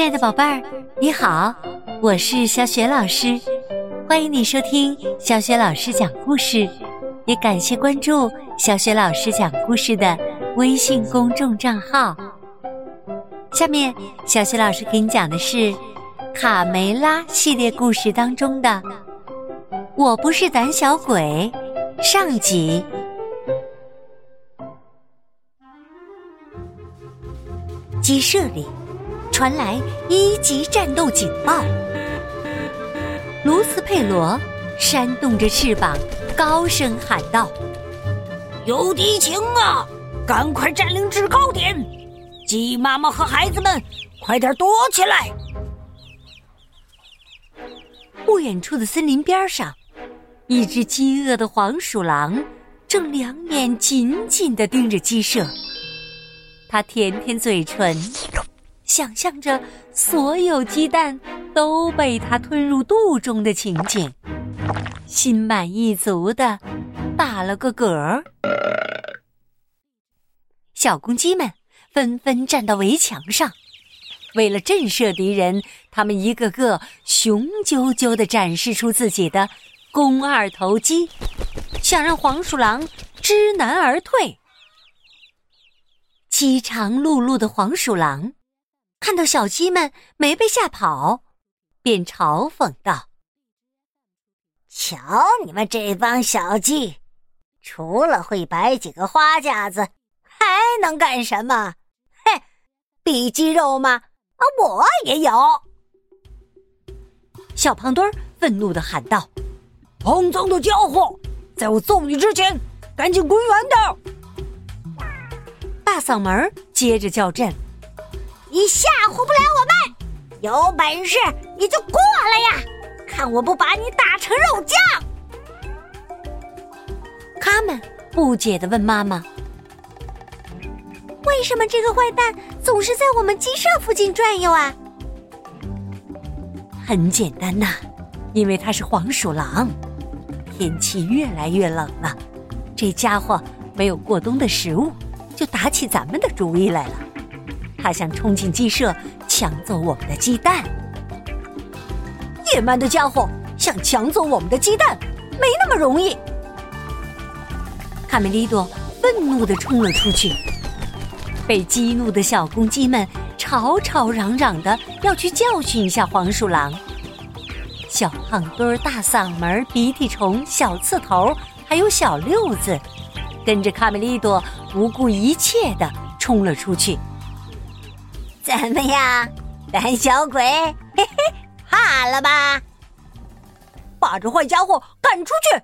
亲爱的宝贝儿，你好，我是小雪老师，欢迎你收听小雪老师讲故事，也感谢关注小雪老师讲故事的微信公众账号。下面，小雪老师给你讲的是《卡梅拉》系列故事当中的《我不是胆小鬼》上集。鸡舍里。传来一级战斗警报！卢斯佩罗扇动着翅膀，高声喊道：“有敌情啊！赶快占领制高点！鸡妈妈和孩子们，快点躲起来！”不远处的森林边上，一只饥饿的黄鼠狼正两眼紧紧的盯着鸡舍，它舔舔嘴唇。想象着所有鸡蛋都被它吞入肚中的情景，心满意足的打了个嗝儿。小公鸡们纷纷站到围墙上，为了震慑敌人，他们一个个雄赳赳的展示出自己的肱二头肌，想让黄鼠狼知难而退。饥肠辘辘的黄鼠狼。看到小鸡们没被吓跑，便嘲讽道：“瞧你们这帮小鸡，除了会摆几个花架子，还能干什么？嘿，比鸡肉吗？啊，我也有！”小胖墩儿愤怒的喊道：“肮脏的家伙，在我揍你之前，赶紧滚远点！”大嗓门接着叫阵。你吓唬不了我们，有本事你就过来呀！看我不把你打成肉酱！他们不解的问妈妈：“为什么这个坏蛋总是在我们鸡舍附近转悠啊？”很简单呐，因为他是黄鼠狼。天气越来越冷了，这家伙没有过冬的食物，就打起咱们的主意来了。他想冲进鸡舍抢走我们的鸡蛋，野蛮的家伙想抢走我们的鸡蛋，没那么容易。卡梅利多愤怒的冲了出去，被激怒的小公鸡们吵吵嚷嚷的要去教训一下黄鼠狼。小胖墩儿、大嗓门、鼻涕虫、小刺头，还有小六子，跟着卡梅利多不顾一切的冲了出去。怎么样，胆小鬼？嘿嘿，怕了吧？把这坏家伙赶出去！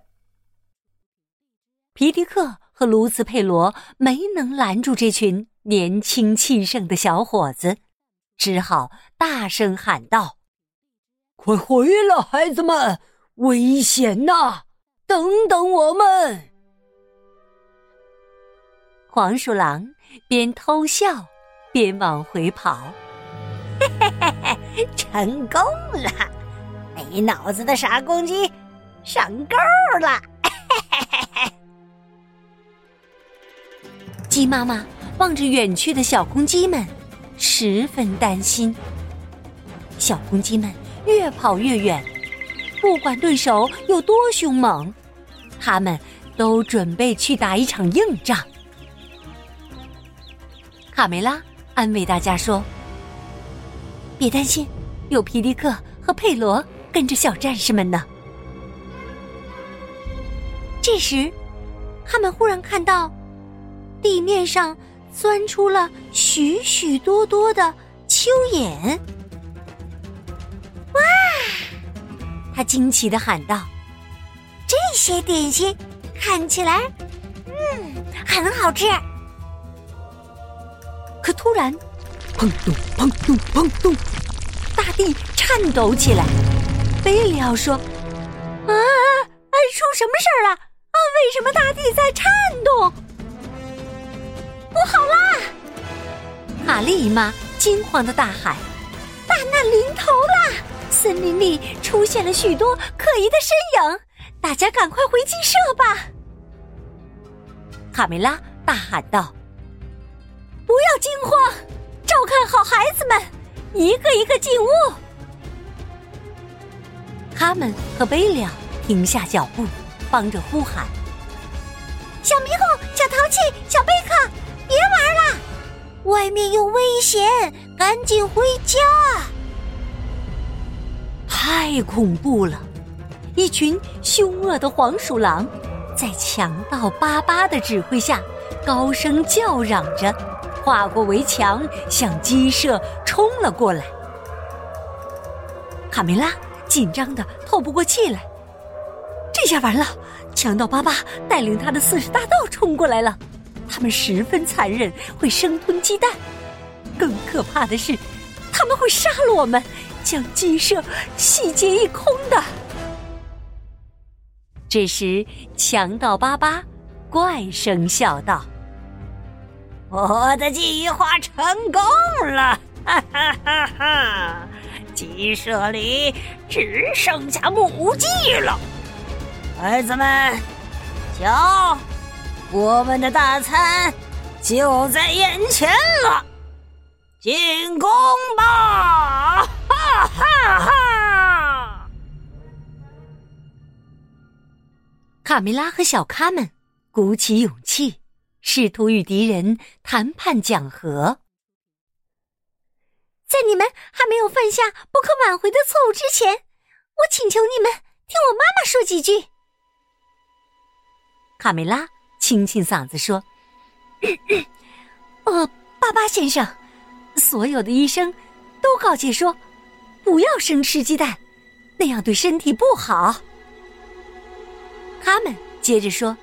皮迪克和卢斯佩罗没能拦住这群年轻气盛的小伙子，只好大声喊道：“快回来，孩子们！危险呐！等等我们！”黄鼠狼边偷笑。边往回跑，嘿嘿嘿嘿，成功了！没脑子的傻公鸡上钩了！嘿嘿嘿嘿。鸡妈妈望着远去的小公鸡们，十分担心。小公鸡们越跑越远，不管对手有多凶猛，他们都准备去打一场硬仗。卡梅拉。安慰大家说：“别担心，有皮迪克和佩罗跟着小战士们呢。”这时，他们忽然看到地面上钻出了许许多多的蚯蚓。哇！他惊奇的喊道：“这些点心看起来，嗯，很好吃。”突然，砰咚砰咚砰咚，大地颤抖起来。贝里奥说：“啊，哎，出什么事儿了？啊，为什么大地在颤动？不好啦！”玛丽姨妈惊慌的大喊：“大难临头了！森林里出现了许多可疑的身影，大家赶快回鸡舍吧！”卡梅拉大喊道。惊慌，照看好孩子们，一个一个进屋。他们和贝利亚停下脚步，帮着呼喊：“小迷糊，小淘气，小贝克，别玩了，外面有危险，赶紧回家！”太恐怖了！一群凶恶的黄鼠狼，在强盗巴巴的指挥下，高声叫嚷着，跨过围墙，向鸡舍冲了过来。卡梅拉紧张的透不过气来，这下完了！强盗巴巴带领他的四十大盗冲过来了，他们十分残忍，会生吞鸡蛋。更可怕的是，他们会杀了我们，将鸡舍洗劫一空的。这时，强盗巴巴怪声笑道：“我的计划成功了！哈哈哈哈！鸡舍里只剩下母鸡了，孩子们，瞧，我们的大餐就在眼前了，进攻吧！哈哈哈！”卡梅拉和小咖们鼓起勇气，试图与敌人谈判讲和。在你们还没有犯下不可挽回的错误之前，我请求你们听我妈妈说几句。卡梅拉清清嗓子说：“呃，巴巴先生，所有的医生都告诫说，不要生吃鸡蛋，那样对身体不好。”他们接着说：“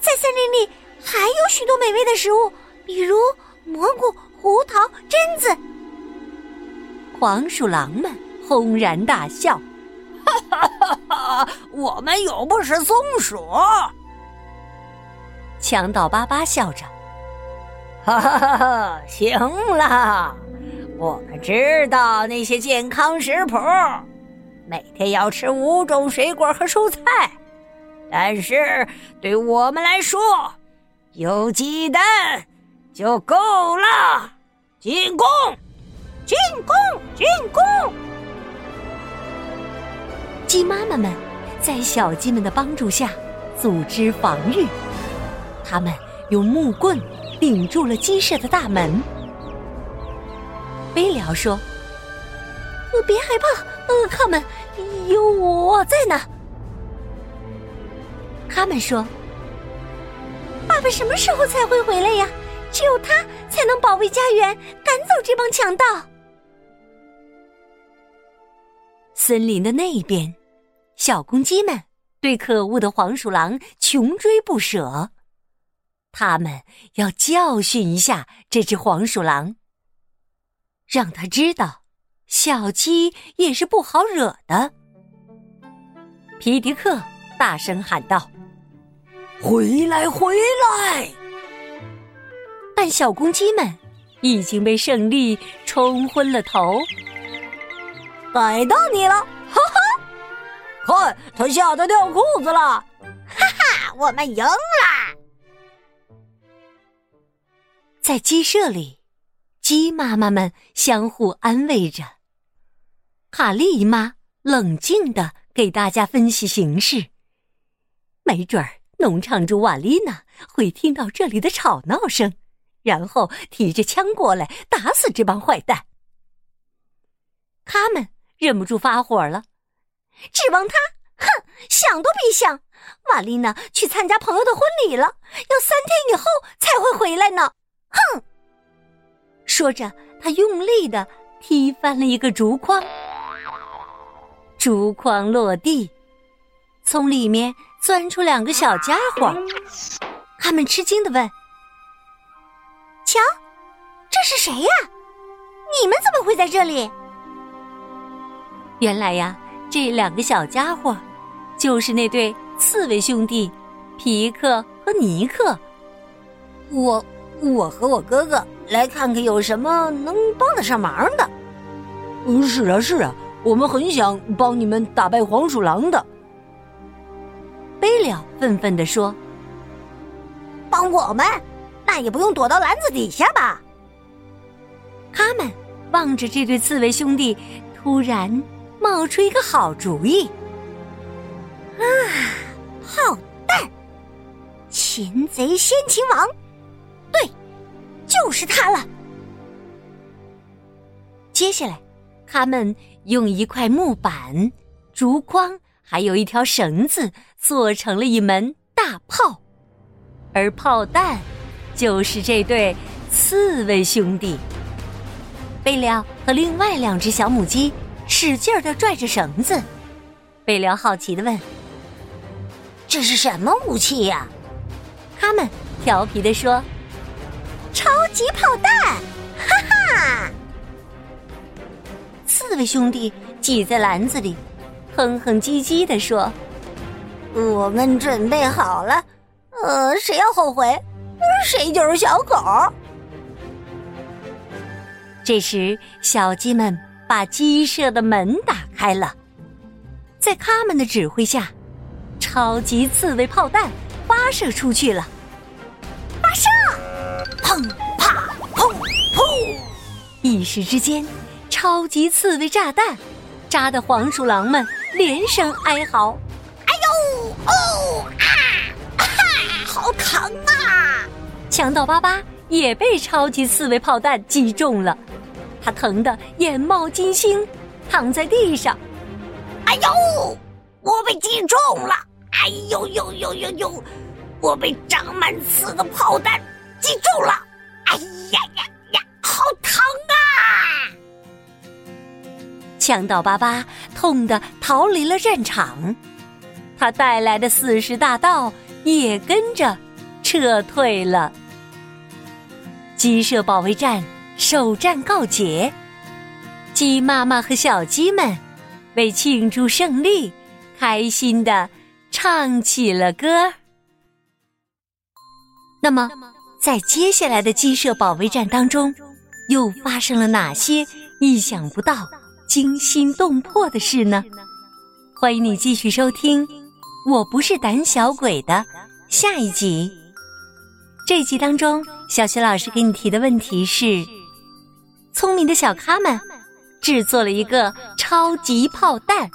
在森林里还有许多美味的食物，比如蘑菇、胡桃、榛子。”黄鼠狼们轰然大笑：“哈哈哈哈！我们又不是松鼠。”强盗巴巴笑着：“哈哈哈哈！行了，我们知道那些健康食谱，每天要吃五种水果和蔬菜。”但是对我们来说，有鸡蛋就够了。进攻！进攻！进攻！鸡妈妈们在小鸡们的帮助下组织防御，他们用木棍顶住了鸡舍的大门。飞鸟说：“别害怕，恶客们，有我在呢。”他们说：“爸爸什么时候才会回来呀？只有他才能保卫家园，赶走这帮强盗。”森林的那边，小公鸡们对可恶的黄鼠狼穷追不舍，他们要教训一下这只黄鼠狼，让他知道小鸡也是不好惹的。皮迪克大声喊道。回来，回来！但小公鸡们已经被胜利冲昏了头。逮到你了，哈哈！看，他吓得掉裤子了，哈哈！我们赢了。在鸡舍里，鸡妈妈们相互安慰着。卡莉姨妈冷静的给大家分析形势，没准儿。农场主瓦丽娜会听到这里的吵闹声，然后提着枪过来打死这帮坏蛋。他们忍不住发火了，指望他？哼，想都别想！瓦丽娜去参加朋友的婚礼了，要三天以后才会回来呢。哼！说着，他用力的踢翻了一个竹筐，竹筐落地，从里面。钻出两个小家伙，他们吃惊的问：“瞧，这是谁呀？你们怎么会在这里？”原来呀，这两个小家伙就是那对刺猬兄弟皮克和尼克。我我和我哥哥来看看有什么能帮得上忙的。嗯，是啊是啊，我们很想帮你们打败黄鼠狼的。贝了愤愤地说：“帮我们，那也不用躲到篮子底下吧？”他们望着这对刺猬兄弟，突然冒出一个好主意。啊，好蛋！擒贼先擒王，对，就是他了。接下来，他们用一块木板、竹筐，还有一条绳子，做成了一门大炮，而炮弹就是这对刺猬兄弟。贝辽和另外两只小母鸡使劲儿的拽着绳子。贝辽好奇的问：“这是什么武器呀？”他们调皮的说：“超级炮弹！”哈哈。刺猬兄弟挤在篮子里，哼哼唧唧的说：“我们准备好了，呃，谁要后悔，谁就是小狗。”这时，小鸡们把鸡舍的门打开了，在他们的指挥下，超级刺猬炮弹发射出去了。发射！砰啪砰砰！一时之间，超级刺猬炸弹扎的黄鼠狼们连声哀嚎：“哎呦哦啊！哈，好疼啊！”强盗巴巴也被超级刺猬炮弹击中了。他疼得眼冒金星，躺在地上。哎呦，我被击中了！哎呦呦呦呦呦，我被长满刺的炮弹击中了！哎呀呀呀，好疼啊！强盗巴巴痛得逃离了战场，他带来的四十大盗也跟着撤退了。鸡舍保卫战。首战告捷，鸡妈妈和小鸡们为庆祝胜利，开心的唱起了歌。那么，在接下来的鸡舍保卫战当中，又发生了哪些意想不到、惊心动魄的事呢？欢迎你继续收听《我不是胆小鬼》的下一集。这集当中，小学老师给你提的问题是。聪明的小咖们制作了一个超级炮弹，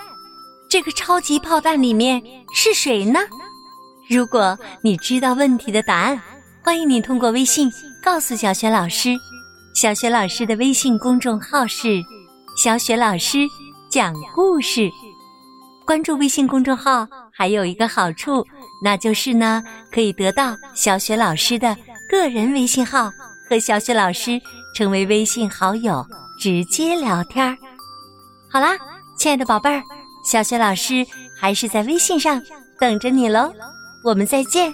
这个超级炮弹里面是谁呢？如果你知道问题的答案，欢迎你通过微信告诉小雪老师。小雪老师的微信公众号是“小雪老师讲故事”。关注微信公众号还有一个好处，那就是呢，可以得到小雪老师的个人微信号和小雪老师。成为微信好友，直接聊天儿。好啦，亲爱的宝贝儿，小雪老师还是在微信上等着你喽。我们再见。